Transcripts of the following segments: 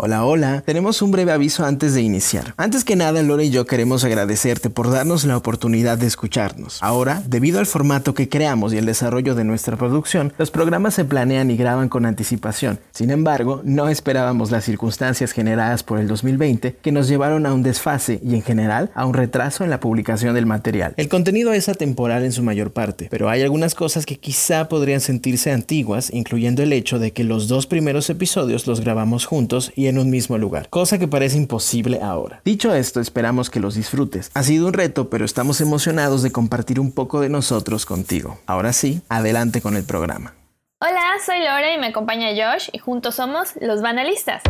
Hola, hola. Tenemos un breve aviso antes de iniciar. Antes que nada, Lore y yo queremos agradecerte por darnos la oportunidad de escucharnos. Ahora, debido al formato que creamos y el desarrollo de nuestra producción, los programas se planean y graban con anticipación. Sin embargo, no esperábamos las circunstancias generadas por el 2020 que nos llevaron a un desfase y en general a un retraso en la publicación del material. El contenido es atemporal en su mayor parte, pero hay algunas cosas que quizá podrían sentirse antiguas, incluyendo el hecho de que los dos primeros episodios los grabamos juntos y en un mismo lugar, cosa que parece imposible ahora. Dicho esto, esperamos que los disfrutes. Ha sido un reto, pero estamos emocionados de compartir un poco de nosotros contigo. Ahora sí, adelante con el programa. Hola, soy Lore y me acompaña Josh y juntos somos los Banalistas.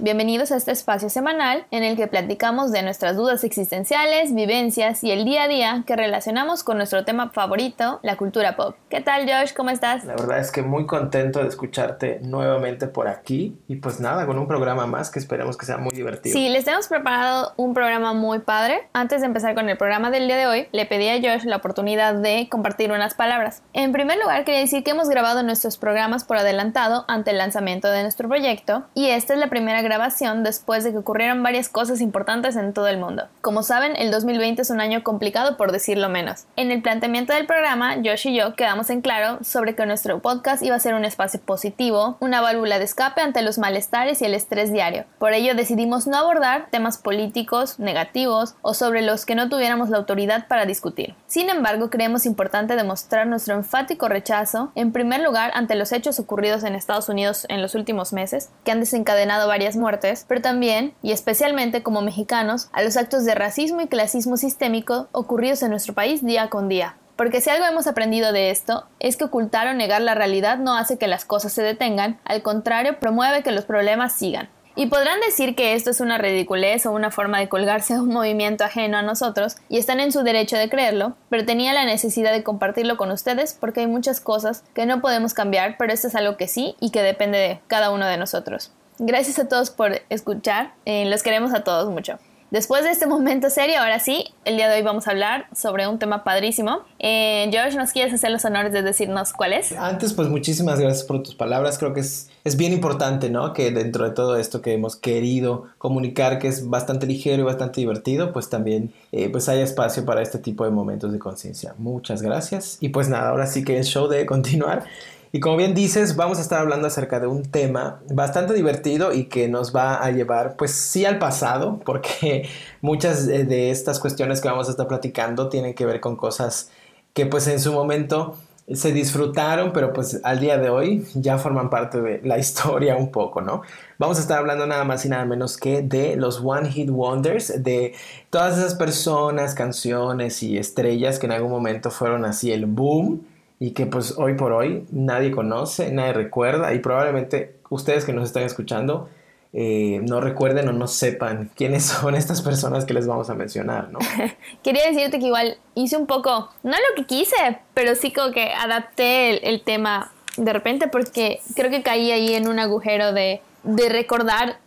Bienvenidos a este espacio semanal en el que platicamos de nuestras dudas existenciales, vivencias y el día a día que relacionamos con nuestro tema favorito, la cultura pop. ¿Qué tal Josh? ¿Cómo estás? La verdad es que muy contento de escucharte nuevamente por aquí y pues nada, con un programa más que esperemos que sea muy divertido. Sí, les hemos preparado un programa muy padre. Antes de empezar con el programa del día de hoy, le pedí a Josh la oportunidad de compartir unas palabras. En primer lugar, quería decir que hemos grabado nuestros programas por adelantado ante el lanzamiento de nuestro proyecto y esta es la primera grabación después de que ocurrieron varias cosas importantes en todo el mundo. Como saben, el 2020 es un año complicado por decirlo menos. En el planteamiento del programa, Josh y yo quedamos en claro sobre que nuestro podcast iba a ser un espacio positivo, una válvula de escape ante los malestares y el estrés diario. Por ello decidimos no abordar temas políticos, negativos o sobre los que no tuviéramos la autoridad para discutir. Sin embargo, creemos importante demostrar nuestro enfático rechazo, en primer lugar, ante los hechos ocurridos en Estados Unidos en los últimos meses, que han desencadenado varias muertes, pero también, y especialmente como mexicanos, a los actos de racismo y clasismo sistémico ocurridos en nuestro país día con día. Porque si algo hemos aprendido de esto, es que ocultar o negar la realidad no hace que las cosas se detengan, al contrario, promueve que los problemas sigan. Y podrán decir que esto es una ridiculez o una forma de colgarse a un movimiento ajeno a nosotros, y están en su derecho de creerlo, pero tenía la necesidad de compartirlo con ustedes porque hay muchas cosas que no podemos cambiar, pero esto es algo que sí y que depende de cada uno de nosotros. Gracias a todos por escuchar, eh, los queremos a todos mucho. Después de este momento serio, ahora sí, el día de hoy vamos a hablar sobre un tema padrísimo. Eh, George, ¿nos quieres hacer los honores de decirnos cuál es? Antes, pues muchísimas gracias por tus palabras. Creo que es, es bien importante, ¿no? Que dentro de todo esto que hemos querido comunicar, que es bastante ligero y bastante divertido, pues también eh, pues haya espacio para este tipo de momentos de conciencia. Muchas gracias. Y pues nada, ahora sí que el show debe continuar. Y como bien dices, vamos a estar hablando acerca de un tema bastante divertido y que nos va a llevar, pues sí, al pasado, porque muchas de estas cuestiones que vamos a estar platicando tienen que ver con cosas que pues en su momento se disfrutaron, pero pues al día de hoy ya forman parte de la historia un poco, ¿no? Vamos a estar hablando nada más y nada menos que de los One Hit Wonders, de todas esas personas, canciones y estrellas que en algún momento fueron así el boom y que pues hoy por hoy nadie conoce, nadie recuerda y probablemente ustedes que nos están escuchando eh, no recuerden o no sepan quiénes son estas personas que les vamos a mencionar, ¿no? Quería decirte que igual hice un poco, no lo que quise, pero sí como que adapté el, tema de repente porque creo que caí ahí en un agujero de, de recordar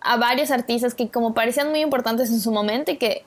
a varios artistas que como parecían muy importantes en su momento y que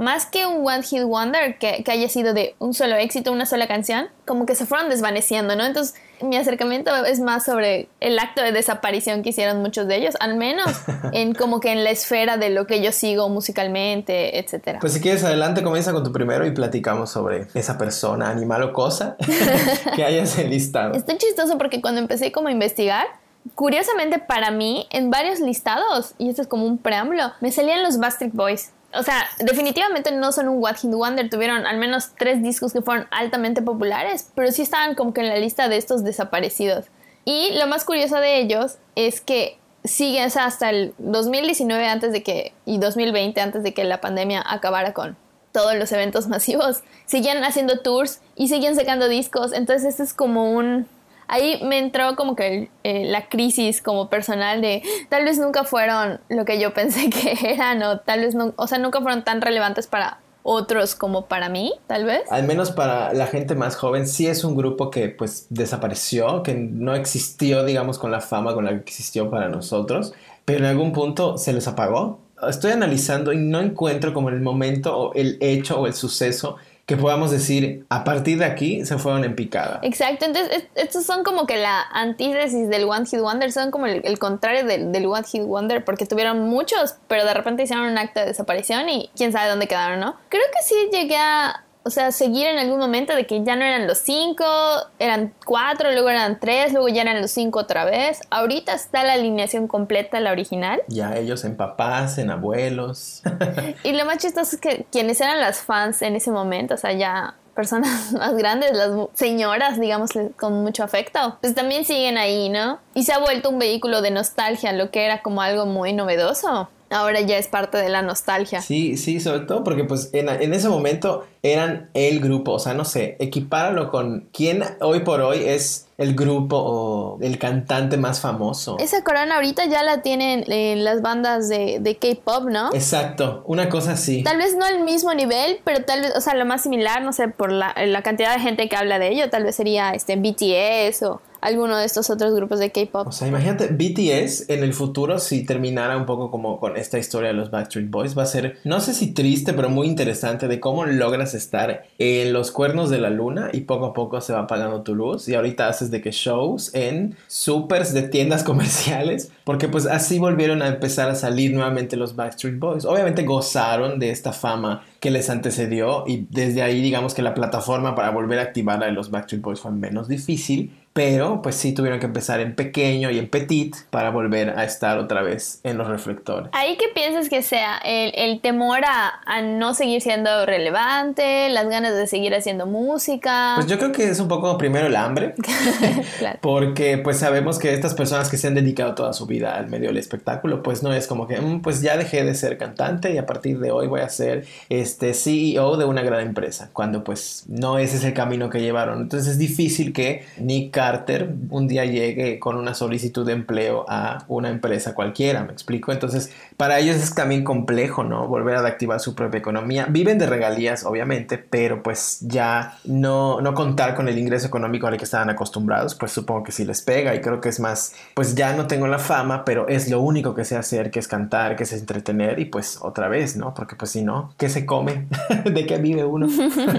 más que un One Hit Wonder que, que, haya sido de un solo éxito, una sola canción, como que se fueron desvaneciendo, ¿no? Entonces, mi acercamiento es más sobre el acto de desaparición que hicieron muchos de ellos, al menos en como que en la esfera de lo que yo sigo musicalmente, etcétera. Pues si quieres adelante, comienza con tu primero y platicamos sobre esa persona, animal o cosa que hayas enlistado. Está chistoso porque cuando empecé como a investigar, curiosamente para mí, en varios listados, y esto es como un preámbulo, me salían los Backstreet Boys. O sea, definitivamente no son un What Hit Wonder, tuvieron al menos tres discos que fueron altamente populares, pero sí estaban como que en la lista de estos desaparecidos. Y lo más curioso de ellos es que siguen o sea, hasta el 2019 antes de que y 2020 antes de que la pandemia acabara con todos los eventos masivos, siguen haciendo tours y siguen sacando discos, entonces este es como un ahí me entró como que eh, la crisis como personal de tal vez nunca fueron lo que yo pensé que eran o tal vez o sea, nunca fueron tan relevantes para otros como para mí, tal vez. Al menos para la gente más joven, sí es un grupo que pues desapareció, que no existió, digamos, con la fama con la que existió para nosotros, pero en algún punto se les apagó. Estoy analizando y no encuentro como el momento o el hecho o el suceso que podamos decir, a partir de aquí se fueron en picada. Exacto, entonces estos son como que la antítesis del One Hit Wonder, son como el, contrario del, del, One Hit Wonder, porque tuvieron muchos, pero de repente hicieron un acto de desaparición y quién sabe dónde quedaron, ¿no? Creo que sí llegué a o sea, seguir en algún momento de que ya no eran los cinco, eran cuatro, luego eran tres, luego ya eran los cinco otra vez. Ahorita está la alineación completa, la original. Ya ellos en papás, en abuelos. y lo más chistoso es que quienes eran las fans en ese momento, o sea, ya personas más grandes, las señoras, digamos, con mucho afecto, pues también siguen ahí, ¿no? Y se ha vuelto un vehículo de nostalgia, lo que era como algo muy novedoso ahora ya es parte de la nostalgia. Sí, sí, sobre todo porque pues en, ese momento eran el grupo, o sea, no sé, equipáralo con quién hoy por hoy es el grupo o el cantante más famoso. Esa corona ahorita ya la tienen en las bandas de, de K-pop, ¿no? Exacto, una cosa así. Tal vez no al mismo nivel, pero tal vez, o sea, lo más similar, no sé, por la, la cantidad de gente que habla de ello, tal vez sería este BTS o alguno de estos otros grupos de K-pop. O sea, imagínate, BTS en el futuro, si terminara un poco como con esta historia de los Backstreet Boys, va a ser, no sé si triste, pero muy interesante de cómo logras estar en los cuernos de la luna y poco a poco se va apagando tu luz. Y ahorita haces de que shows en supers de tiendas comerciales, porque pues así volvieron a empezar a salir nuevamente los Backstreet Boys. Obviamente gozaron de esta fama que les antecedió y desde ahí digamos que la plataforma para volver a activar a los Backstreet Boys fue menos difícil, pero pues sí tuvieron que empezar en pequeño y en petit para volver a estar otra vez en los reflectores. ¿Ahí qué piensas que sea? ¿El, temor a, no seguir siendo relevante? ¿Las ganas de seguir haciendo música? Pues yo creo que es un poco primero el hambre, porque pues sabemos que estas personas que se han dedicado toda su vida al medio del espectáculo, pues no es como que, mm, pues ya dejé de ser cantante y a partir de hoy voy a ser este CEO de una gran empresa, cuando pues no ese es el camino que llevaron. Entonces es difícil que Nick Carter un día llegue con una solicitud de empleo a una empresa cualquiera, me explico. Entonces, para ellos es también complejo, ¿no? Volver a activar su propia economía. Viven de regalías, obviamente, pero pues ya no, no contar con el ingreso económico al que estaban acostumbrados, pues supongo que sí les pega y creo que es más, pues ya no tengo la fama, pero es lo único que sé hacer, que es cantar, que es entretener y pues otra vez, ¿no? Porque pues si no, ¿qué se come? ¿De qué vive uno?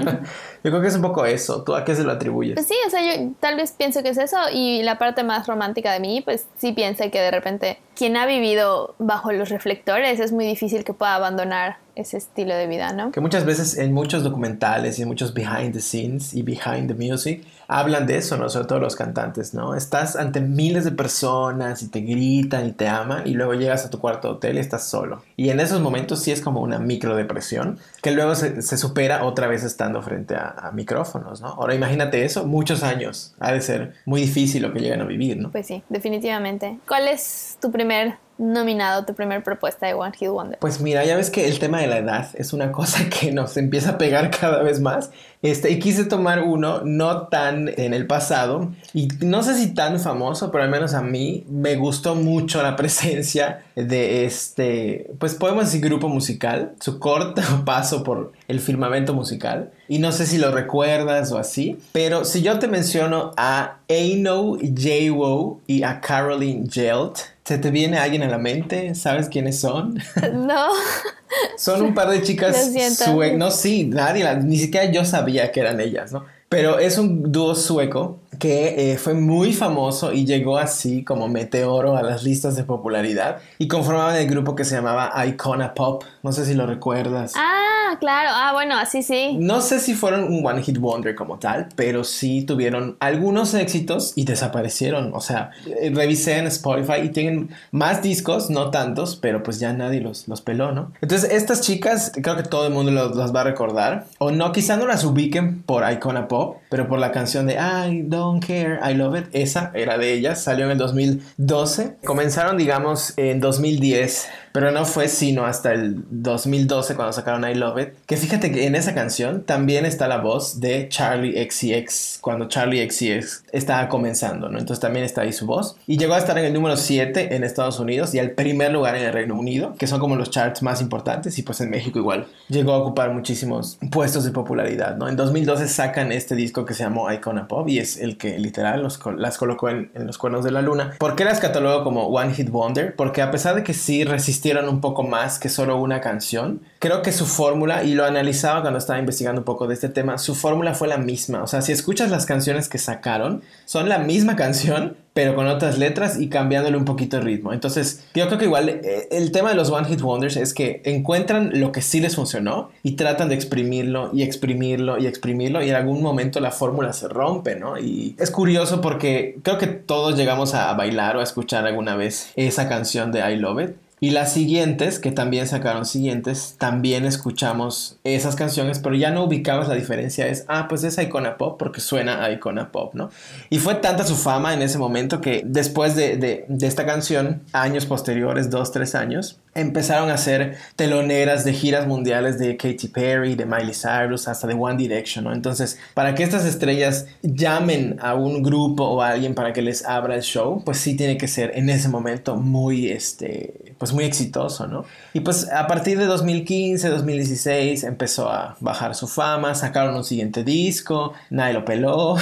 yo creo que es un poco eso. ¿Tú a qué se lo atribuyes? Pues sí, o sea, yo tal vez pienso que es eso y la parte más romántica de mí, pues sí piensa que de repente quien ha vivido bajo los reflectores es muy difícil que pueda abandonar ese estilo de vida, ¿no? Que muchas veces en muchos documentales y en muchos behind the scenes y behind the music hablan de eso, ¿no? Sobre todo los cantantes, ¿no? Estás ante miles de personas y te gritan y te aman y luego llegas a tu cuarto de hotel y estás solo. Y en esos momentos sí es como una micro depresión que luego se, supera otra vez estando frente a, a, micrófonos, ¿no? Ahora imagínate eso, muchos años. Ha de ser muy difícil lo que llegan a vivir, ¿no? Pues sí, definitivamente. ¿Cuál es tu primer nominado tu primer propuesta de One Hit Wonder? Pues mira, ya ves que el tema de la edad es una cosa que nos empieza a pegar cada vez más. Este, y quise tomar uno no tan en el pasado y no sé si tan famoso, pero al menos a mí me gustó mucho la presencia de este, pues podemos decir grupo musical, su corto paso por el firmamento musical y no sé si lo recuerdas o así, pero si yo te menciono a Aino J-Wo y a Caroline Jelt, ¿Se te viene alguien a la mente? ¿Sabes quiénes son? No. son un par de chicas suecas. No, sí, nadie, ni siquiera yo sabía que eran ellas, ¿no? Pero es un dúo sueco que eh, fue muy famoso y llegó así como meteoro a las listas de popularidad y conformaban el grupo que se llamaba Icona Pop. No sé si lo recuerdas. Ah, claro. Ah, bueno, así sí. No sé si fueron un One Hit Wonder como tal, pero sí tuvieron algunos éxitos y desaparecieron. O sea, eh, revisé en Spotify y tienen más discos, no tantos, pero pues ya nadie los, los peló, ¿no? Entonces, estas chicas, creo que todo el mundo las va a recordar. O no, quizá no las ubiquen por Icona Pop, pero por la canción de I don't Care, I Love It, esa era de ellas, salió en el 2012. Comenzaron, digamos, en 2010 pero no fue sino hasta el 2012 cuando sacaron I Love It. Que fíjate que en esa canción también está la voz de Charlie XCX, cuando Charlie XCX estaba comenzando, ¿no? Entonces también está ahí su voz. Y llegó a estar en el número 7 en Estados Unidos y al primer lugar en el Reino Unido, que son como los charts más importantes, y pues en México igual. Llegó a ocupar muchísimos puestos de popularidad, ¿no? En 2012 sacan este disco que se llamó Icona Pop y es el que literal los, las colocó en, en los cuernos de la luna. ¿Por qué las catalogó como One Hit Wonder? Porque a pesar de que sí resistieron un poco más que solo una canción. Creo que su fórmula, y lo analizaba cuando estaba investigando un poco de este tema, su fórmula fue la misma. O sea, si escuchas las canciones que sacaron, son la misma canción, pero con otras letras y cambiándole un poquito el ritmo. Entonces, yo creo que igual eh, el tema de los One Hit Wonders es que encuentran lo que sí les funcionó y tratan de exprimirlo y exprimirlo y exprimirlo y en algún momento la fórmula se rompe, ¿no? Y es curioso porque creo que todos llegamos a bailar o a escuchar alguna vez esa canción de I Love It. Y las siguientes, que también sacaron siguientes, también escuchamos esas canciones, pero ya no ubicabas la diferencia. Es, ah, pues es Icona Pop porque suena a Icona Pop, ¿no? Y fue tanta su fama en ese momento que después de, de, de esta canción, años posteriores, dos, tres años, empezaron a hacer teloneras de giras mundiales de Katy Perry, de Miley Cyrus, hasta de One Direction, ¿no? Entonces, para que estas estrellas llamen a un grupo o a alguien para que les abra el show, pues sí tiene que ser en ese momento muy, este, pues muy exitoso, ¿no? Y pues a partir de 2015, 2016 empezó a bajar su fama, sacaron un siguiente disco, nadie lo peló,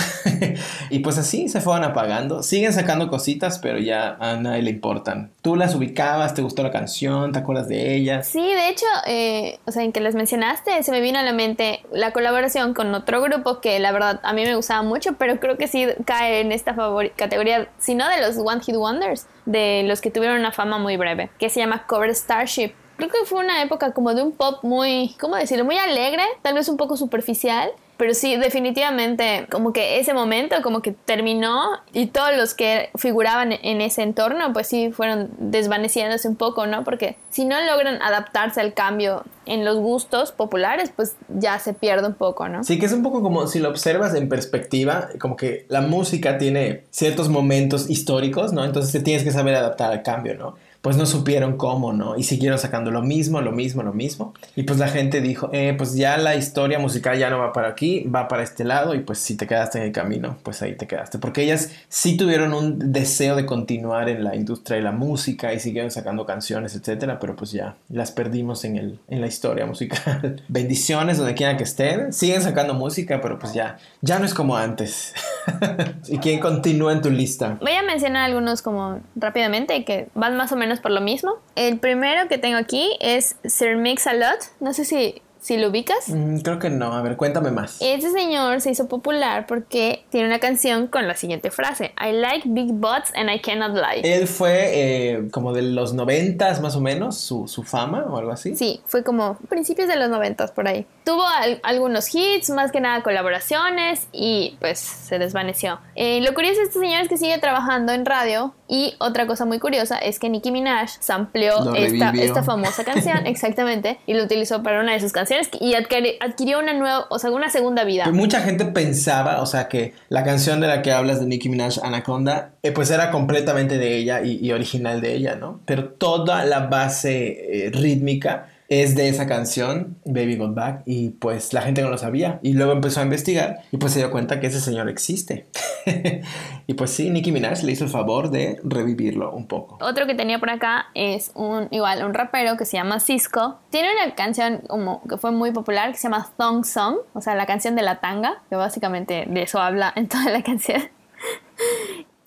y pues así se fueron apagando. Siguen sacando cositas, pero ya a nadie le importan. Tú las ubicabas, te gustó la canción, ¿Te acuerdas de ellas? Sí, de hecho, eh, o sea, en que les mencionaste, se me vino a la mente la colaboración con otro grupo que la verdad a mí me gustaba mucho, pero creo que sí cae en esta categoría, si no de los One Hit Wonders, de los que tuvieron una fama muy breve, que se llama Cover Starship. Creo que fue una época como de un pop muy, ¿cómo decirlo? Muy alegre, tal vez un poco superficial, pero sí, definitivamente, como que ese momento como que terminó y todos los que figuraban en ese entorno, pues sí, fueron desvaneciéndose un poco, ¿no? Porque si no logran adaptarse al cambio en los gustos populares, pues ya se pierde un poco, ¿no? Sí, que es un poco como si lo observas en perspectiva, como que la música tiene ciertos momentos históricos, ¿no? Entonces te tienes que saber adaptar al cambio, ¿no? Pues no supieron cómo, ¿no? Y siguieron sacando lo mismo, lo mismo, lo mismo. Y pues la gente dijo, eh, pues ya la historia musical ya no va para aquí, va para este lado y pues si te quedaste en el camino, pues ahí te quedaste. Porque ellas sí tuvieron un deseo de continuar en la industria de la música y siguieron sacando canciones, etcétera, pero pues ya las perdimos en, el, en la historia musical. Bendiciones donde quiera que estén, siguen sacando música, pero pues ya, ya no es como antes. ¿Y quién continúa en tu lista? Voy a mencionar algunos como rápidamente que van más o menos por lo mismo. El primero que tengo aquí es Sir Mix-a-Lot. No sé si si lo ubicas? Mm, creo que no. A ver, cuéntame más. Este señor se hizo popular porque tiene una canción con la siguiente frase: I like big butts and I cannot lie. Él fue eh, como de los noventas más o menos, su, su, fama o algo así. Sí, fue como principios de los noventas por ahí. Tuvo algunos hits, más que nada colaboraciones y pues se desvaneció. Eh, lo curioso de este señor es que sigue trabajando en radio y otra cosa muy curiosa es que Nicki Minaj sampleó esta, esta famosa canción, exactamente, y lo utilizó para una de sus canciones y adquirió una nueva, o sea, una segunda vida. Pues mucha gente pensaba, o sea, que la canción de la que hablas de Nicki Minaj, Anaconda, eh, pues era completamente de ella y, original de ella, ¿no? Pero toda la base eh, rítmica es de esa canción, Baby Got Back, y pues la gente no lo sabía. Y luego empezó a investigar y pues se dio cuenta que ese señor existe. y pues sí, Nicki Minaj le hizo el favor de revivirlo un poco. Otro que tenía por acá es un, igual, un rapero que se llama Cisco. Tiene una canción como que fue muy popular que se llama Thong Song, o sea, la canción de la tanga, que básicamente de eso habla en toda la canción.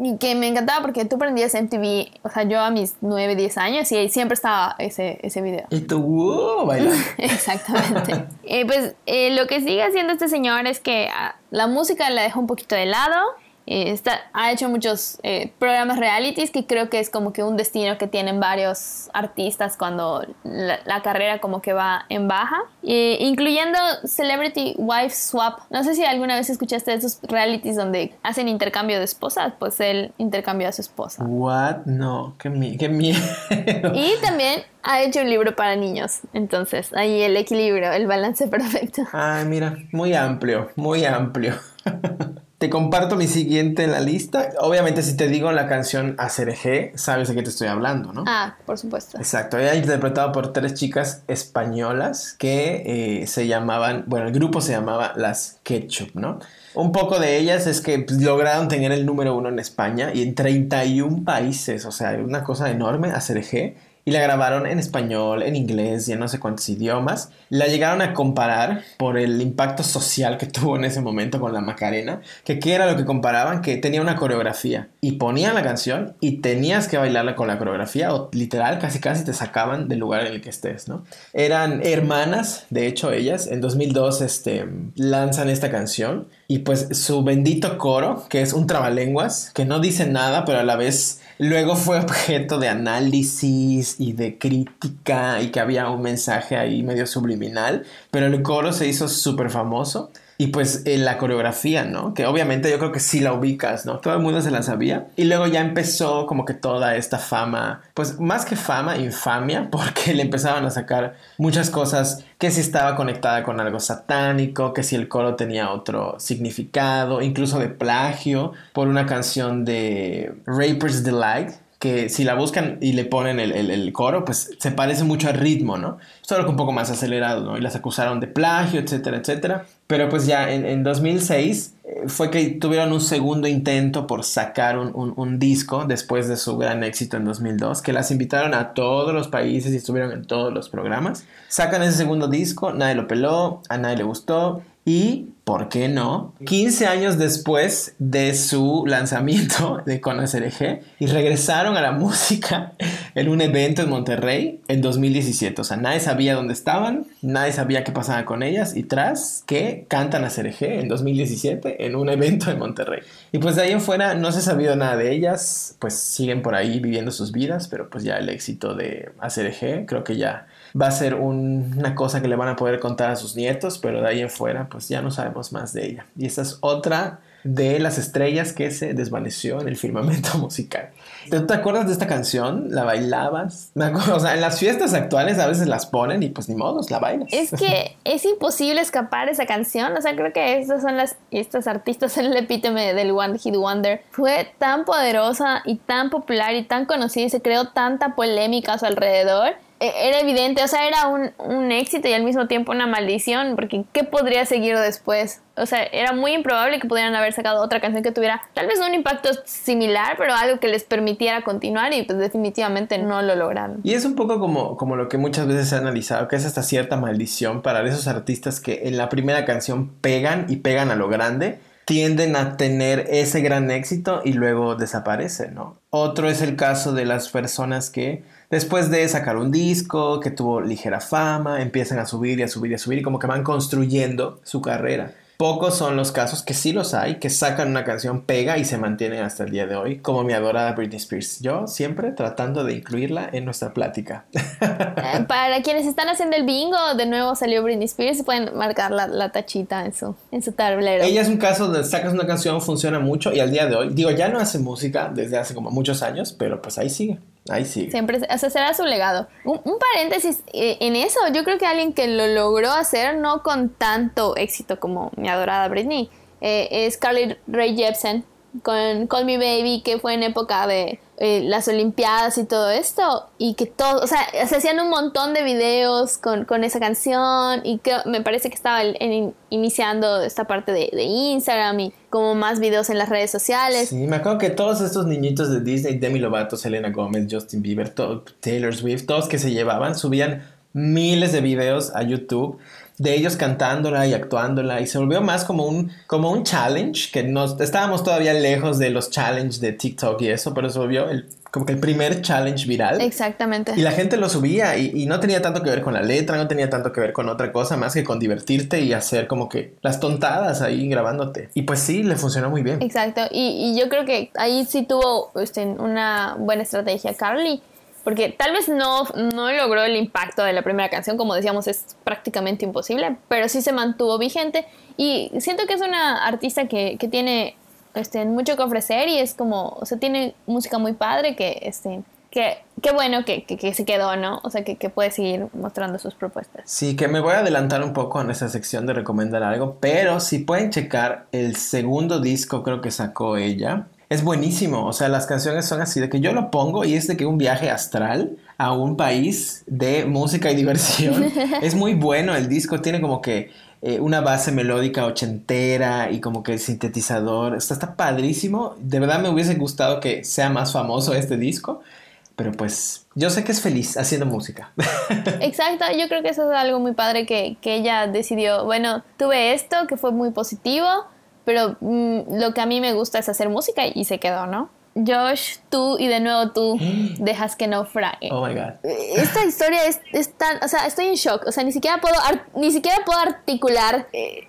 Y que me encantaba porque tú prendías MTV, o sea, yo a mis 9, 10 años y ahí siempre estaba ese, ese video. Y tú, wow, bailando. Exactamente. eh, pues eh, lo que sigue haciendo este señor es que ah, la música la deja un poquito de lado eh, ha hecho muchos eh, programas realities que creo que es como que un destino que tienen varios artistas cuando la, carrera como que va en baja, incluyendo Celebrity Wife Swap. No sé si alguna vez escuchaste esos realities donde hacen intercambio de esposas, pues él intercambió a su esposa. What? No, qué, qué miedo. Y también ha hecho un libro para niños, entonces ahí el equilibrio, el balance perfecto. Ay, mira, muy amplio, muy amplio. Te comparto mi siguiente en la lista. Obviamente, si te digo la canción Acereje, sabes de qué te estoy hablando, ¿no? Ah, por supuesto. Exacto. Ella interpretado por tres chicas españolas que eh, se llamaban, bueno, el grupo se llamaba Las Ketchup, ¿no? Un poco de ellas es que pues, lograron tener el número uno en España y en 31 países, o sea, una cosa enorme, Acereje. Y la grabaron en español, en inglés y en no sé cuántos idiomas. La llegaron a comparar por el impacto social que tuvo en ese momento con la Macarena, que qué era lo que comparaban, que tenía una coreografía y ponían la canción y tenías que bailarla con la coreografía o literal casi casi te sacaban del lugar en el que estés, ¿no? Eran hermanas, de hecho ellas, en 2002 este, lanzan esta canción y pues su bendito coro, que es un trabalenguas, que no dice nada, pero a la vez luego fue objeto de análisis y de crítica y que había un mensaje ahí medio subliminal, pero el coro se hizo súper famoso. Y pues en la coreografía, ¿no? Que obviamente yo creo que sí la ubicas, ¿no? Todo el mundo se la sabía. Y luego ya empezó como que toda esta fama, pues más que fama, infamia, porque le empezaban a sacar muchas cosas que si estaba conectada con algo satánico, que si el coro tenía otro significado, incluso de plagio por una canción de Raper's Delight, que si la buscan y le ponen el, coro, pues se parece mucho al ritmo, ¿no? Solo que un poco más acelerado, ¿no? Y las acusaron de plagio, etcétera, etcétera. Pero pues ya en, en 2006 eh, fue que tuvieron un segundo intento por sacar un, un, disco después de su gran éxito en 2002, que las invitaron a todos los países y estuvieron en todos los programas. Sacan ese segundo disco, nadie lo peló, a nadie le gustó y, ¿por qué no? 15 años después de su lanzamiento de Conocer Eje y regresaron a la música en un evento en Monterrey en 2017. O sea, nadie sabía dónde estaban, nadie sabía qué pasaba con ellas y tras que cantan a Cereje en 2017 en un evento en Monterrey. Y pues de ahí en fuera no se ha sabido nada de ellas, pues siguen por ahí viviendo sus vidas, pero pues ya el éxito de Cereje creo que ya va a ser una cosa que le van a poder contar a sus nietos, pero de ahí en fuera pues ya no sabemos más de ella. Y esta es otra de las estrellas que se desvaneció en el firmamento musical. ¿Te, acuerdas de esta canción? ¿La bailabas? o sea, en las fiestas actuales a veces las ponen y pues ni modos, la bailas. Es que es imposible escapar esa canción. O sea, creo que estas son las, estos artistas, el epítome del One Hit Wonder. Fue tan poderosa y tan popular y tan conocida y se creó tanta polémica a su alrededor era evidente, o sea, era un, un, éxito y al mismo tiempo una maldición, porque ¿qué podría seguir después? O sea, era muy improbable que pudieran haber sacado otra canción que tuviera tal vez un impacto similar, pero algo que les permitiera continuar y pues definitivamente no lo lograron. Y es un poco como, como lo que muchas veces se ha analizado, que es esta cierta maldición para esos artistas que en la primera canción pegan y pegan a lo grande tienden a tener ese gran éxito y luego desaparecen, ¿no? Otro es el caso de las personas que Después de sacar un disco que tuvo ligera fama, empiezan a subir y a subir y a subir y como que van construyendo su carrera. Pocos son los casos, que sí los hay, que sacan una canción, pega y se mantienen hasta el día de hoy, como mi adorada Britney Spears. Yo siempre tratando de incluirla en nuestra plática. Eh, para quienes están haciendo el bingo, de nuevo salió Britney Spears, pueden marcar la, la, tachita en su, en su tablero. Ella es un caso donde sacas una canción, funciona mucho y al día de hoy, digo, ya no hace música desde hace como muchos años, pero pues ahí sigue. Siempre, o sea, será su legado. Un, paréntesis eh, en eso, yo creo que alguien que lo logró hacer no con tanto éxito como mi adorada Britney eh, es Carly Rae Jepsen con Call Me Baby, que fue en época de eh, las Olimpiadas y todo esto, y que todo, o sea, se hacían un montón de videos con, con esa canción, y que me parece que estaba iniciando esta parte de, de, Instagram y como más videos en las redes sociales. Sí, me acuerdo que todos estos niñitos de Disney, Demi Lovato, Selena Gomez, Justin Bieber, Taylor Swift, todos que se llevaban, subían miles de videos a YouTube de ellos cantándola y actuándola y se volvió más como un, como un challenge, que nos, estábamos todavía lejos de los challenges de TikTok y eso, pero se volvió el, como que el primer challenge viral. Exactamente. Y la gente lo subía y, y, no tenía tanto que ver con la letra, no tenía tanto que ver con otra cosa más que con divertirte y hacer como que las tontadas ahí grabándote. Y pues sí, le funcionó muy bien. Exacto. Y, y yo creo que ahí sí tuvo este, una buena estrategia Carly porque tal vez no, no logró el impacto de la primera canción, como decíamos, es prácticamente imposible, pero sí se mantuvo vigente y siento que es una artista que, que tiene este, mucho que ofrecer y es como, o sea, tiene música muy padre que, este, que, qué bueno que, que, se quedó, ¿no? O sea, que, que, puede seguir mostrando sus propuestas. Sí, que me voy a adelantar un poco en esa sección de recomendar algo, pero si pueden checar el segundo disco creo que sacó ella, es buenísimo. O sea, las canciones son así de que yo lo pongo y es de que un viaje astral a un país de música y diversión. es muy bueno el disco, tiene como que eh, una base melódica ochentera y como que el sintetizador. Está, está padrísimo. De verdad me hubiese gustado que sea más famoso este disco. pero pues yo sé que es feliz haciendo música. Exacto, yo creo que eso es algo muy padre que, que ella decidió, bueno, tuve esto que fue muy positivo, pero mm, lo que a mí me gusta es hacer música y se quedó, ¿no? Josh, tú y de nuevo tú dejas que naufrague. Oh my god. Esta historia es, es, tan, o sea, estoy en shock, o sea, ni siquiera puedo, ni siquiera puedo articular eh,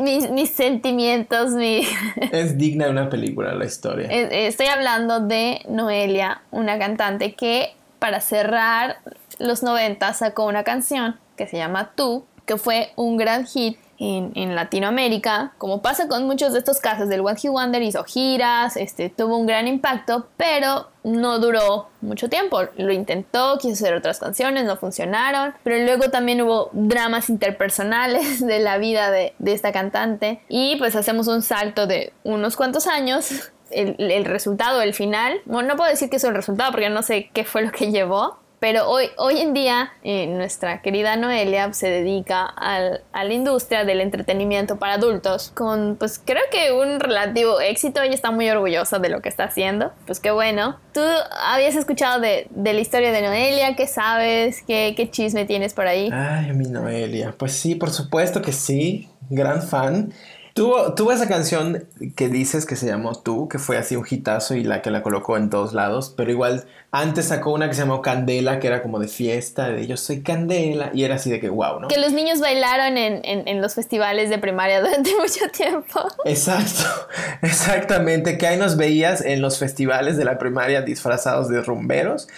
mis, mis, sentimientos. Mi... Es digna de una película la historia. Estoy hablando de Noelia, una cantante que para cerrar los 90 sacó una canción que se llama Tú, que fue un gran hit en, Latinoamérica, como pasa con muchos de estos casos del One Hit Wonder, hizo giras, este, tuvo un gran impacto, pero no duró mucho tiempo. Lo intentó, quiso hacer otras canciones, no funcionaron, pero luego también hubo dramas interpersonales de la vida de, esta cantante y pues hacemos un salto de unos cuantos años. El, el resultado, el final, bueno, no puedo decir que es el resultado porque no sé qué fue lo que llevó, pero hoy, hoy en día eh, nuestra querida Noelia se dedica al, a la industria del entretenimiento para adultos con pues creo que un relativo éxito. Ella está muy orgullosa de lo que está haciendo. Pues qué bueno. ¿Tú habías escuchado de, de la historia de Noelia? ¿Qué sabes? ¿Qué, ¿Qué chisme tienes por ahí? Ay, mi Noelia. Pues sí, por supuesto que sí. Gran fan. Tuvo, esa canción que dices que se llamó Tú, que fue así un hitazo y la que la colocó en todos lados, pero igual antes sacó una que se llamó Candela, que era como de fiesta, de yo soy Candela, y era así de que wow, ¿no? Que los niños bailaron en, en los festivales de primaria durante mucho tiempo. Exacto, exactamente, que ahí nos veías en los festivales de la primaria disfrazados de rumberos,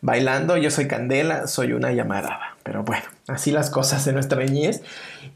bailando, yo soy Candela, soy una llamarada, pero bueno, así las cosas de nuestra niñez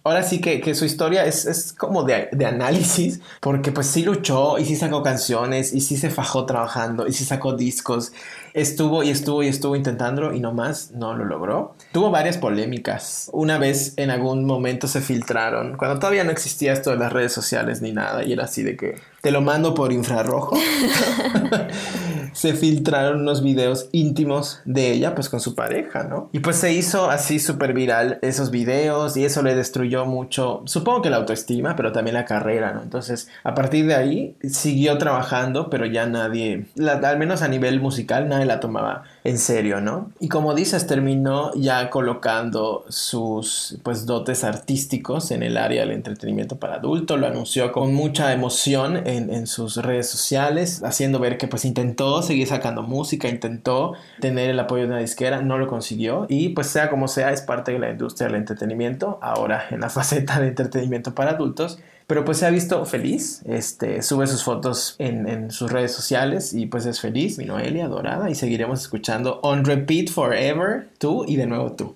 ahora sí que, su historia es, como de, análisis, porque pues sí luchó y sí sacó canciones y sí se fajó trabajando y sí sacó discos. Estuvo y estuvo y estuvo intentándolo y nomás no lo logró. Tuvo varias polémicas. Una vez en algún momento se filtraron, cuando todavía no existía esto de las redes sociales ni nada, y era así de que te lo mando por infrarrojo. se filtraron unos videos íntimos de ella, pues con su pareja, ¿no? Y pues se hizo así súper viral esos videos y eso le destruyó mucho, supongo que la autoestima, pero también la carrera, ¿no? Entonces, a partir de ahí siguió trabajando, pero ya nadie, al menos a nivel musical, nadie la tomaba en serio, ¿no? Y como dices, terminó ya colocando sus pues dotes artísticos en el área del entretenimiento para adultos, lo anunció con mucha emoción en, en sus redes sociales, haciendo ver que pues intentó seguir sacando música, intentó tener el apoyo de una disquera, no lo consiguió. Y pues sea como sea es parte de la industria del entretenimiento, ahora en la faceta de entretenimiento para adultos pero pues se ha visto feliz, este, sube sus fotos en, en, sus redes sociales y pues es feliz, mi Noelia, adorada, y seguiremos escuchando On Repeat Forever, tú y de nuevo tú.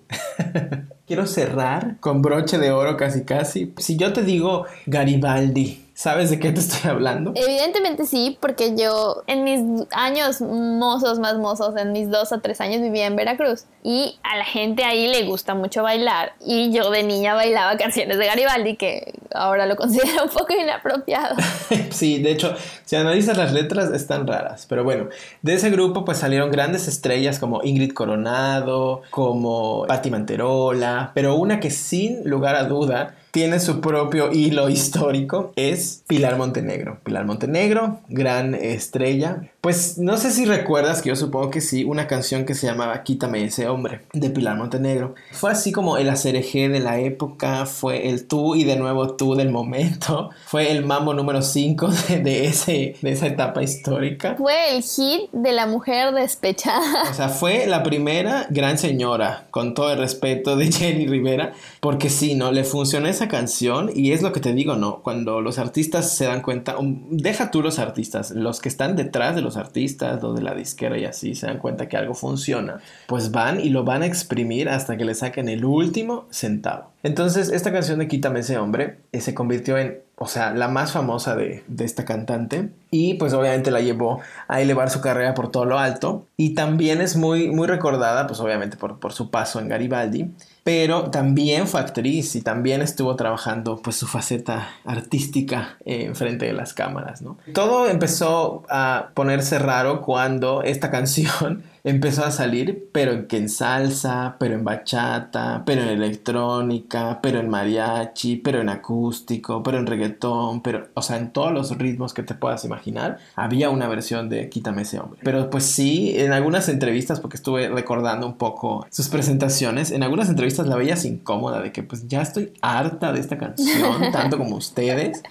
Quiero cerrar con broche de oro casi casi. Si yo te digo Garibaldi, ¿Sabes de qué te estoy hablando? Evidentemente sí, porque yo en mis años mozos, más mozos, en mis dos o tres años vivía en Veracruz y a la gente ahí le gusta mucho bailar y yo de niña bailaba canciones de Garibaldi que ahora lo considero un poco inapropiado. sí, de hecho, si analizas las letras están raras, pero bueno, de ese grupo pues salieron grandes estrellas como Ingrid Coronado, como Patti Manterola, pero una que sin lugar a duda tiene su propio hilo histórico, es Pilar Montenegro. Pilar Montenegro, gran estrella. Pues no sé si recuerdas, que yo supongo que sí, una canción que se llamaba Quítame ese hombre, de Pilar Montenegro. Fue así como el acereje de la época, fue el tú y de nuevo tú del momento, fue el mambo número 5 de, ese, de esa etapa histórica. Fue el hit de la mujer despechada. O sea, fue la primera gran señora, con todo el respeto de Jenny Rivera, porque sí, ¿no? Le funcionó esa canción y es lo que te digo, ¿no? Cuando los artistas se dan cuenta, um, deja tú los artistas, los que están detrás de los artistas, los de la disquera y así, se dan cuenta que algo funciona, pues van y lo van a exprimir hasta que le saquen el último centavo. Entonces, esta canción de Quítame ese hombre eh, se convirtió en, o sea, la más famosa de, de, esta cantante. Y pues obviamente la llevó a elevar su carrera por todo lo alto. Y también es muy, muy recordada, pues obviamente por, por su paso en Garibaldi pero también fue actriz y también estuvo trabajando pues su faceta artística en frente de las cámaras, ¿no? Todo empezó a ponerse raro cuando esta canción empezó a salir, pero que en salsa, pero en bachata, pero en electrónica, pero en mariachi, pero en acústico, pero en reggaetón, pero, o sea, en todos los ritmos que te puedas imaginar, había una versión de Quítame ese hombre. Pero pues sí, en algunas entrevistas, porque estuve recordando un poco sus presentaciones, en algunas entrevistas la veías incómoda de que pues ya estoy harta de esta canción, tanto como ustedes,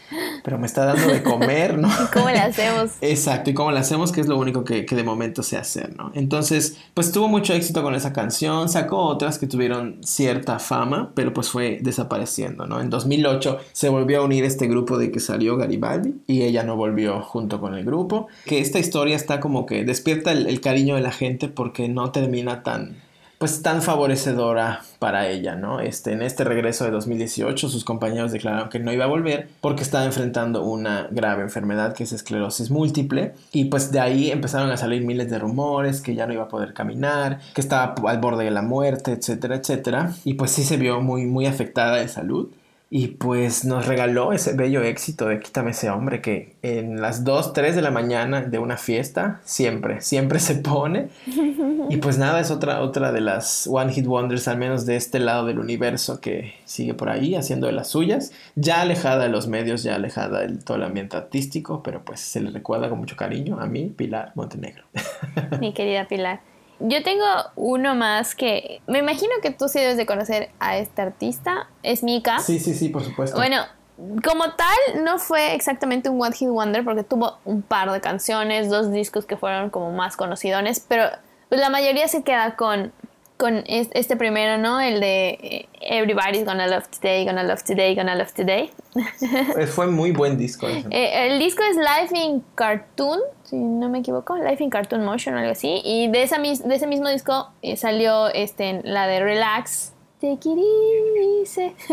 pero me está dando de comer, ¿no? ¿Y cómo la hacemos? Exacto, y cómo la hacemos, que es lo único que, que de momento sé hacer, ¿no? Entonces, pues tuvo mucho éxito con esa canción, sacó otras que tuvieron cierta fama, pero pues fue desapareciendo, ¿no? En 2008 se volvió a unir este grupo de que salió Garibaldi y ella no volvió junto con el grupo. Que esta historia está como que despierta el, cariño de la gente porque no termina tan pues tan favorecedora para ella, ¿no? Este, en este regreso de 2018 sus compañeros declararon que no iba a volver porque estaba enfrentando una grave enfermedad que es esclerosis múltiple y pues de ahí empezaron a salir miles de rumores que ya no iba a poder caminar, que estaba al borde de la muerte, etcétera, etcétera y pues sí se vio muy muy afectada de salud y pues nos regaló ese bello éxito de Quítame ese hombre que en las 2, 3 de la mañana de una fiesta siempre, siempre se pone. Y pues nada, es otra, otra de las One Hit Wonders, al menos de este lado del universo que sigue por ahí haciendo de las suyas. Ya alejada de los medios, ya alejada de todo el ambiente artístico, pero pues se le recuerda con mucho cariño a mí, Pilar Montenegro. Mi querida Pilar. Yo tengo uno más que me imagino que tú sí debes de conocer a este artista. Es Mika. Sí, sí, sí, por supuesto. Bueno, como tal, no fue exactamente un One Hit Wonder porque tuvo un par de canciones, dos discos que fueron como más conocidones, pero la mayoría se queda con con este primero, ¿no? El de eh, Everybody's Gonna Love Today, Gonna Love Today, Gonna Love Today. Fue muy buen disco. Eh, el disco es Life in Cartoon, si no me equivoco, Life in Cartoon Motion o algo así. Y de, esa, de ese mismo disco eh, salió este, la de Relax. Take it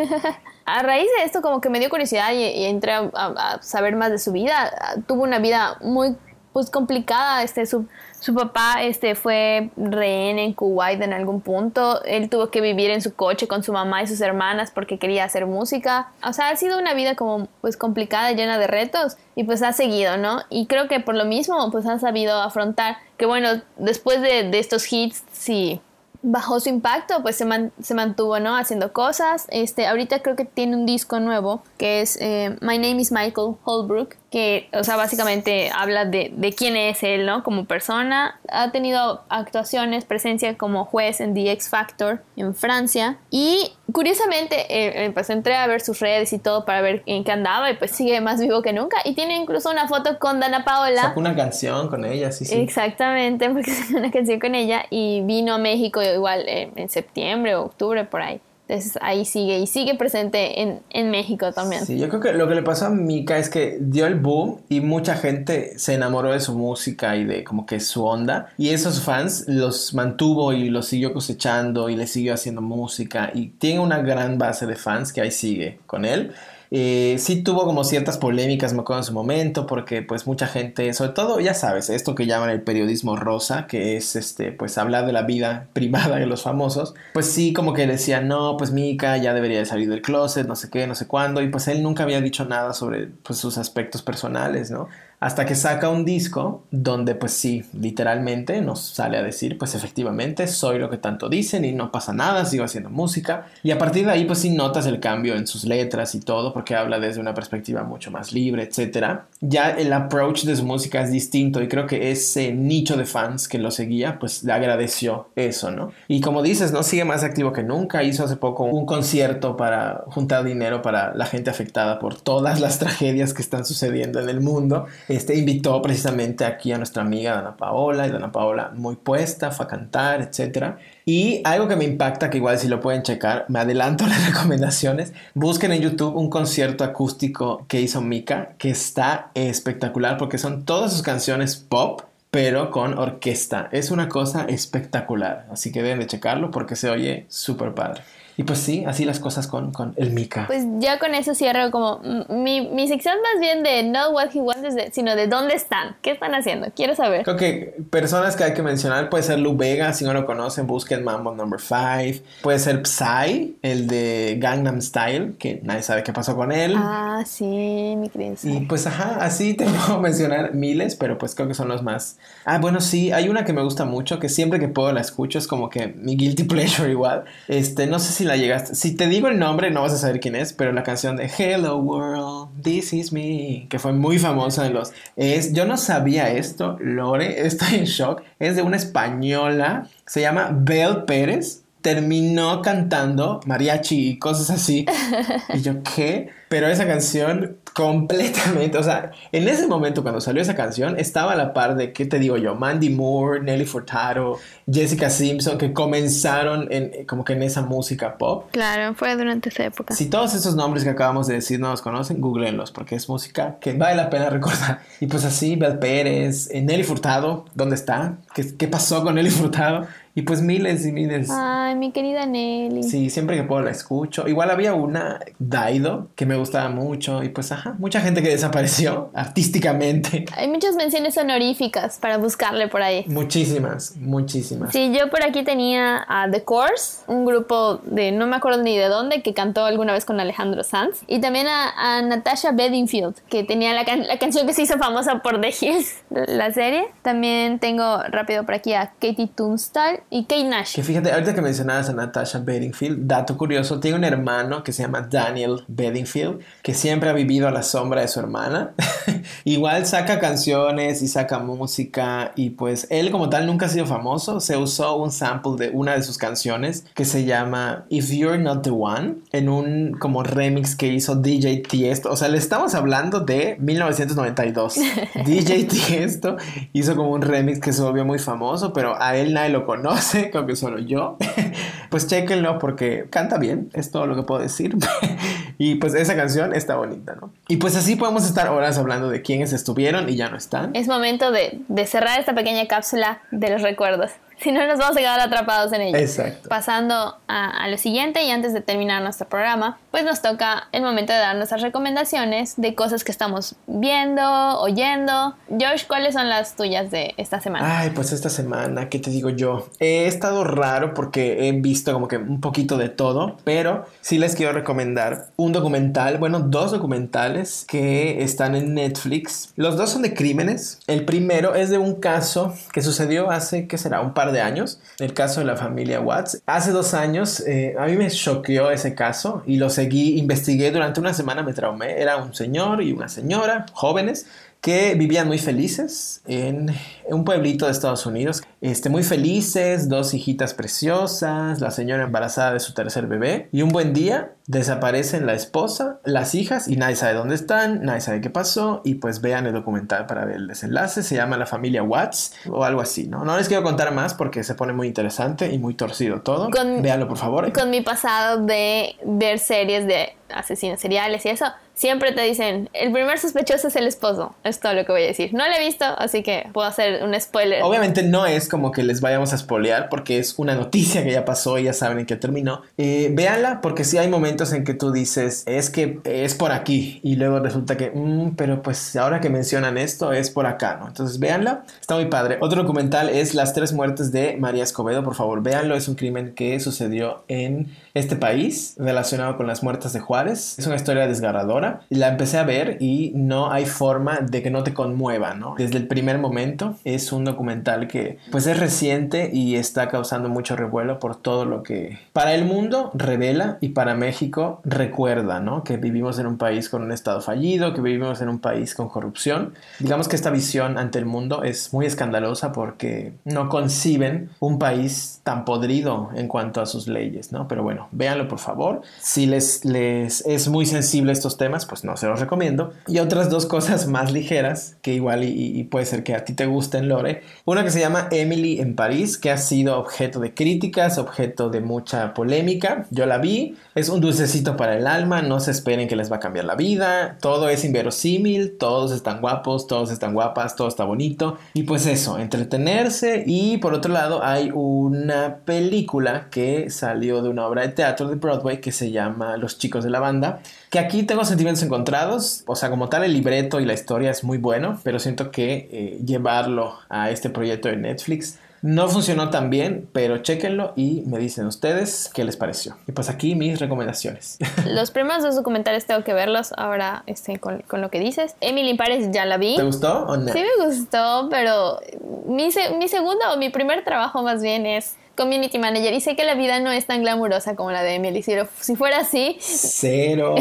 a raíz de esto como que me dio curiosidad y, entré a, saber más de su vida. Tuvo una vida muy pues complicada, este, su, su papá este, fue rehén en Kuwait en algún punto, él tuvo que vivir en su coche con su mamá y sus hermanas porque quería hacer música, o sea, ha sido una vida como pues complicada, llena de retos y pues ha seguido, ¿no? Y creo que por lo mismo pues han sabido afrontar que bueno, después de, estos hits, sí bajó su impacto, pues se, se, mantuvo, ¿no? Haciendo cosas. Este, ahorita creo que tiene un disco nuevo que es eh, My Name is Michael Holbrook, que, o sea, básicamente habla de, de, quién es él, ¿no? Como persona. Ha tenido actuaciones, presencia como juez en The X Factor en Francia. Y curiosamente, eh, eh, pues entré a ver sus redes y todo para ver en qué andaba y pues sigue más vivo que nunca. Y tiene incluso una foto con Dana Paola. Sacó una canción con ella, sí, sí. Exactamente, porque sacó una canción con ella y vino a México igual en septiembre o octubre por ahí. Entonces ahí sigue y sigue presente en, en, México también. Sí, yo creo que lo que le pasó a Mika es que dio el boom y mucha gente se enamoró de su música y de como que su onda. Y esos fans los mantuvo y los siguió cosechando y le siguió haciendo música. Y tiene una gran base de fans que ahí sigue con él. Eh, sí tuvo como ciertas polémicas, me acuerdo en su momento, porque pues mucha gente, sobre todo, ya sabes, esto que llaman el periodismo rosa, que es este, pues hablar de la vida privada de los famosos, pues sí como que decían, no, pues Mika ya debería de salir del closet, no sé qué, no sé cuándo, y pues él nunca había dicho nada sobre pues sus aspectos personales, ¿no? Hasta que saca un disco donde pues sí, literalmente nos sale a decir pues efectivamente soy lo que tanto dicen y no pasa nada, sigo haciendo música y a partir de ahí pues sí notas el cambio en sus letras y todo porque habla desde una perspectiva mucho más libre, etcétera. Ya el approach de su música es distinto y creo que ese nicho de fans que lo seguía pues le agradeció eso, ¿no? Y como dices, no sigue más activo que nunca, hizo hace poco un concierto para juntar dinero para la gente afectada por todas las tragedias que están sucediendo en el mundo este, invitó precisamente aquí a nuestra amiga Dana Paola, y Dana Paola muy puesta, fue a cantar, etc. Y algo que me impacta, que igual si lo pueden checar, me adelanto las recomendaciones, busquen en YouTube un concierto acústico que hizo Mika, que está espectacular porque son todas sus canciones pop, pero con orquesta. Es una cosa espectacular, así que deben de checarlo porque se oye súper padre. Y pues sí, así las cosas con, con el Mika. Pues ya con eso cierro como mi, mi sección más bien de no what he wants, sino de dónde están, qué están haciendo, quiero saber. Creo que personas que hay que mencionar puede ser Lu Vega, si no lo conocen, busquen Mambo Number 5. Puede ser Psy, el de Gangnam Style, que nadie sabe qué pasó con él. Ah, sí, mi creencia. Y pues ajá, así te puedo mencionar miles, pero pues creo que son los más. Ah, bueno, sí, hay una que me gusta mucho, que siempre que puedo la escucho, es como que mi guilty pleasure igual. Este, no sé si llegaste. Si te digo el nombre, no vas a saber quién es, pero la canción de Hello World, This Is Me, que fue muy famosa en los. Es, yo no sabía esto, Lore, estoy en shock. Es de una española, se llama Bel Pérez terminó cantando mariachi y cosas así. y yo, ¿qué? Pero esa canción completamente, o sea, en ese momento cuando salió esa canción estaba a la par de, ¿qué te digo yo? Mandy Moore, Nelly Furtado, Jessica Simpson, que comenzaron en, como que en esa música pop. Claro, fue durante esa época. Si todos esos nombres que acabamos de decir no los conocen, googleenlos, porque es música que vale la pena recordar. Y pues así, Bel Pérez, eh, Nelly Furtado, ¿dónde está? ¿Qué, qué pasó con Nelly Furtado? Y pues miles y miles. Ay, mi querida Nelly. Sí, siempre que puedo la escucho. Igual había una, Daido, que me gustaba mucho. Y pues, ajá, mucha gente que desapareció artísticamente. Hay muchas menciones honoríficas para buscarle por ahí. Muchísimas, muchísimas. Sí, yo por aquí tenía a The Course, un grupo de no me acuerdo ni de dónde, que cantó alguna vez con Alejandro Sanz. Y también a, Natasha Bedingfield, que tenía la, la, canción que se hizo famosa por The Hills, la serie. También tengo rápido por aquí a Katie Tunstall y Kate Nash. Que fíjate, ahorita que mencionabas a Natasha Bedingfield, dato curioso, tiene un hermano que se llama Daniel Bedingfield, que siempre ha vivido a la sombra de su hermana. Igual saca canciones y saca música y pues él como tal nunca ha sido famoso, se usó un sample de una de sus canciones que se llama If You're Not the One en un como remix que hizo DJ Tiesto, o sea, le estamos hablando de 1992. DJ Tiesto hizo como un remix que se volvió muy famoso, pero a él nadie lo conoce no sé, creo que solo yo. pues chequenlo porque canta bien, es todo lo que puedo decir. y pues esa canción está bonita, ¿no? Y pues así podemos estar horas hablando de quiénes estuvieron y ya no están. Es momento de, de cerrar esta pequeña cápsula de los recuerdos. si no nos vamos a quedar atrapados en ello. Exacto. Pasando a, lo siguiente y antes de terminar nuestro programa, pues nos toca el momento de dar nuestras recomendaciones de cosas que estamos viendo, oyendo. Josh, ¿cuáles son las tuyas de esta semana? Ay, pues esta semana, ¿qué te digo yo? He estado raro porque he visto como que un poquito de todo, pero sí les quiero recomendar un documental, bueno, dos documentales que están en Netflix. Los dos son de crímenes. El primero es de un caso que sucedió hace, ¿qué será? Un par de años, el caso de la familia Watts. Hace dos años eh, a mí me choqueó ese caso y lo seguí, investigué durante una semana, me traumé. Era un señor y una señora, jóvenes, que vivían muy felices en un pueblito de Estados Unidos. Este, muy felices, dos hijitas preciosas, la señora embarazada de su tercer bebé. Y un buen día desaparecen la esposa, las hijas y nadie sabe dónde están, nadie sabe qué pasó. Y pues vean el documental para ver el desenlace. Se llama La familia Watts o algo así, ¿no? No les quiero contar más porque se pone muy interesante y muy torcido todo. Con, Véanlo por favor. Con mi pasado de ver series de asesinos seriales y eso, siempre te dicen, el primer sospechoso es el esposo. Es todo lo que voy a decir. No lo he visto, así que puedo hacer un spoiler. Obviamente no es como que les vayamos a spoilear porque es una noticia que ya pasó y ya saben en qué terminó. Eh, véanla porque sí hay momentos en que tú dices, es que es por aquí y luego resulta que, mm, pero pues ahora que mencionan esto es por acá, ¿no? Entonces véanla, está muy padre. Otro documental es Las tres muertes de María Escobedo, por favor véanlo, es un crimen que sucedió en este país relacionado con las muertes de Juárez. Es una historia desgarradora. La empecé a ver y no hay forma de que no te conmueva, ¿no? Desde el primer momento es un documental que pues es reciente y está causando mucho revuelo por todo lo que para el mundo revela y para México recuerda, ¿no? Que vivimos en un país con un estado fallido, que vivimos en un país con corrupción. Digamos que esta visión ante el mundo es muy escandalosa porque no conciben un país tan podrido en cuanto a sus leyes, ¿no? Pero bueno, véanlo por favor. Si les, les es muy sensible estos temas, pues no se los recomiendo. Y otras dos cosas más ligeras que igual y, puede ser que a ti te gusten, Lore. Una que se llama Emily en París, que ha sido objeto de críticas, objeto de mucha polémica. Yo la vi, es un dulcecito para el alma, no se esperen que les va a cambiar la vida, todo es inverosímil, todos están guapos, todos están guapas, todo está bonito. Y pues eso, entretenerse. Y por otro lado hay una película que salió de una obra de teatro de Broadway que se llama Los chicos de la banda, que aquí tengo sentimientos encontrados, o sea, como tal el libreto y la historia es muy bueno, pero siento que eh, llevarlo a este proyecto de Netflix no funcionó tan bien, pero chéquenlo y me dicen ustedes qué les pareció. Y pues aquí mis recomendaciones. Los primeros dos documentales tengo que verlos ahora este, con, lo que dices. Emily Pares ya la vi. ¿Te gustó o no? Sí me gustó, pero mi, mi segundo o mi primer trabajo más bien es community manager y sé que la vida no es tan glamurosa como la de Emily. Si fuera así... Cero,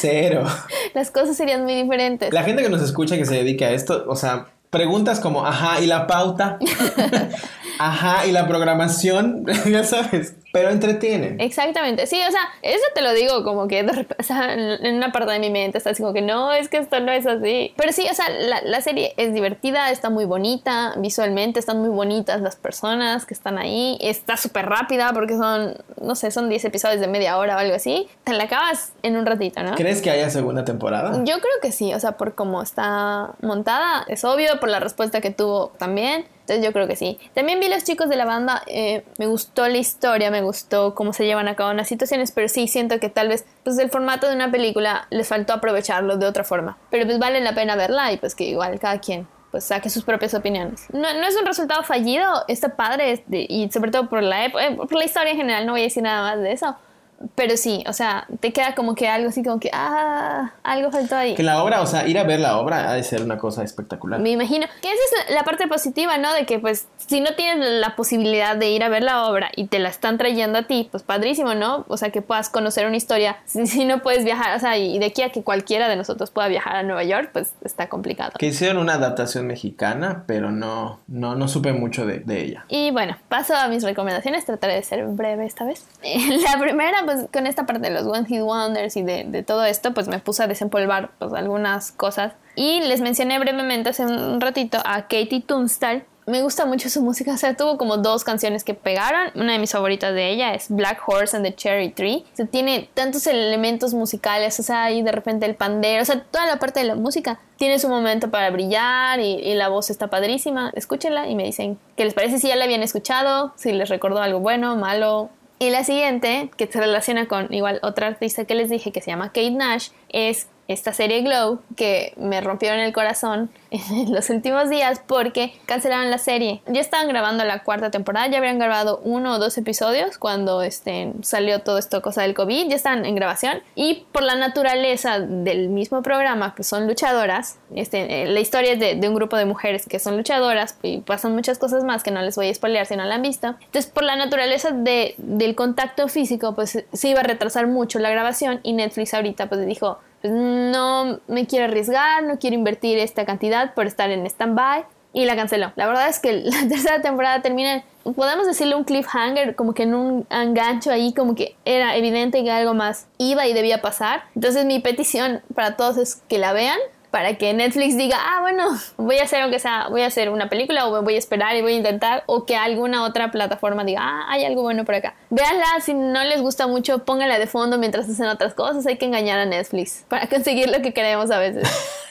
cero. las cosas serían muy diferentes. La gente que nos escucha que se dedica a esto, o sea, preguntas como, ajá, ¿y la pauta? ajá, ¿y la programación? ya sabes, pero entretienen. Exactamente, sí, o sea, eso te lo digo como que o sea, en una parte de mi mente está así como que no, es que esto no es así. Pero sí, o sea, la, la serie es divertida, está muy bonita, visualmente están muy bonitas las personas que están ahí, está súper rápida porque son, no sé, son 10 episodios de media hora o algo así. Te la acabas en un ratito, ¿no? ¿Crees que haya segunda temporada? Yo creo que sí, o sea, por cómo está montada, es obvio, por la respuesta que tuvo también. Entonces yo creo que sí. También vi los chicos de la banda, eh, me gustó la historia, me gustó cómo se llevan a cabo las situaciones, pero sí siento que tal vez pues el formato de una película les faltó aprovecharlo de otra forma. Pero pues vale la pena verla y pues que igual cada quien pues saque sus propias opiniones. No, no es un resultado fallido, está padre y sobre todo por la, eh, por la historia en general, no voy a decir nada más de eso pero sí, o sea, te queda como que algo así como que, ah, algo faltó ahí. Que la obra, o sea, ir a ver la obra ha de ser una cosa espectacular. Me imagino. Que esa es la parte positiva, ¿no? De que pues si no tienes la posibilidad de ir a ver la obra y te la están trayendo a ti, pues padrísimo, ¿no? O sea, que puedas conocer una historia. Si, no puedes viajar, o sea, y de aquí a que cualquiera de nosotros pueda viajar a Nueva York, pues está complicado. Que hicieron una adaptación mexicana, pero no, no, no supe mucho de, de ella. Y bueno, paso a mis recomendaciones, trataré de ser breve esta vez. la primera, pues pues, con esta parte de los One Hit Wonders y de, todo esto, pues me puse a desempolvar pues, algunas cosas. Y les mencioné brevemente hace un ratito a Katie Tunstall, me gusta mucho su música. O sea, tuvo como dos canciones que pegaron. Una de mis favoritas de ella es Black Horse and the Cherry Tree. O sea, tiene tantos elementos musicales. O sea, y de repente el pandero. O sea, toda la parte de la música tiene su momento para brillar y, la voz está padrísima. Escúchenla y me dicen qué les parece si ya la habían escuchado, si les recordó algo bueno, malo, y la siguiente, que se relaciona con igual otra artista que les dije que se llama Kate Nash, es esta serie Glow que me rompió en el corazón en los últimos días porque cancelaron la serie. Ya estaban grabando la cuarta temporada, ya habían grabado uno o dos episodios cuando este, salió todo esto cosa del COVID, ya están en grabación y por la naturaleza del mismo programa que son luchadoras, este, eh, la historia es de, un grupo de mujeres que son luchadoras y pasan muchas cosas más que no les voy a spoilear si no la han visto. Entonces por la naturaleza de, del contacto físico pues se iba a retrasar mucho la grabación y Netflix ahorita pues dijo pues no me quiero arriesgar, no quiero invertir esta cantidad por estar en stand-by y la canceló. La verdad es que la tercera temporada termina, podemos decirle un cliffhanger, como que en un engancho ahí, como que era evidente que algo más iba y debía pasar. Entonces mi petición para todos es que la vean, para que Netflix diga, ah, bueno, voy a hacer aunque sea, voy a hacer una película o voy a esperar y voy a intentar, o que alguna otra plataforma diga, ah, hay algo bueno por acá. Véanla, si no les gusta mucho, pónganla de fondo mientras hacen otras cosas, hay que engañar a Netflix para conseguir lo que queremos a veces.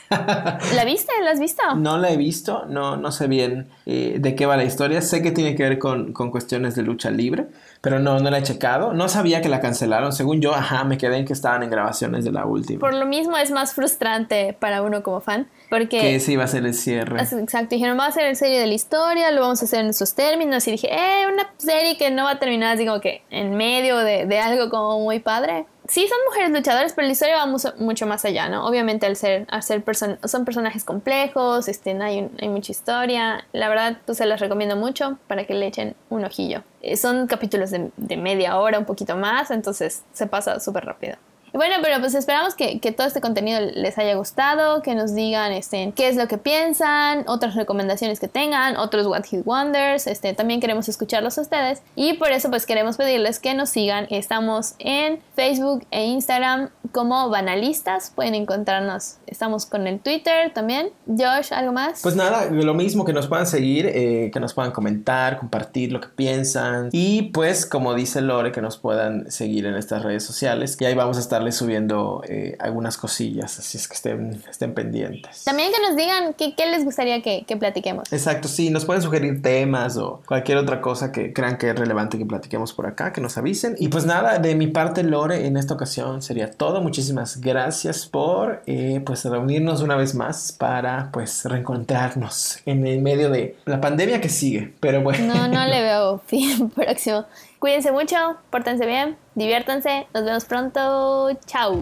¿La viste? ¿La has visto? No la he visto, no, no sé bien eh, de qué va la historia. Sé que tiene que ver con, con, cuestiones de lucha libre, pero no, no la he checado. No sabía que la cancelaron. Según yo, ajá, me quedé en que estaban en grabaciones de la última. Por lo mismo es más frustrante para uno como fan. Porque que ese iba a ser el cierre. Exacto, dijeron, vamos a hacer el serie de la historia, lo vamos a hacer en esos términos. Y dije, eh, una serie que no va a terminar como que en medio de, de algo como muy padre sí son mujeres luchadoras, pero la historia va mucho, más allá, ¿no? Obviamente al ser, al ser son personajes complejos, este, hay, hay, mucha historia. La verdad, pues se las recomiendo mucho para que le echen un ojillo. Eh, son capítulos de, de media hora, un poquito más, entonces se pasa súper rápido. Bueno, pero pues esperamos que, todo este contenido les haya gustado, que nos digan este, qué es lo que piensan, otras recomendaciones que tengan, otros What Hit Wonders, este, también queremos escucharlos a ustedes y por eso pues queremos pedirles que nos sigan, estamos en Facebook e Instagram como Banalistas, pueden encontrarnos, estamos con el Twitter también. Josh, ¿algo más? Pues nada, lo mismo que nos puedan seguir, eh, que nos puedan comentar, compartir lo que piensan y pues como dice Lore, que nos puedan seguir en estas redes sociales, y ahí vamos a estar subiendo eh, algunas cosillas, así es que estén, estén pendientes. También que nos digan qué, les gustaría que, que, platiquemos. Exacto, sí, nos pueden sugerir temas o cualquier otra cosa que crean que es relevante que platiquemos por acá, que nos avisen. Y pues nada, de mi parte, Lore, en esta ocasión sería todo. Muchísimas gracias por eh, pues reunirnos una vez más para pues reencontrarnos en el medio de la pandemia que sigue. Pero bueno. No, no le veo fin próximo. Cuídense mucho, pórtense bien, diviértanse, nos vemos pronto, chao.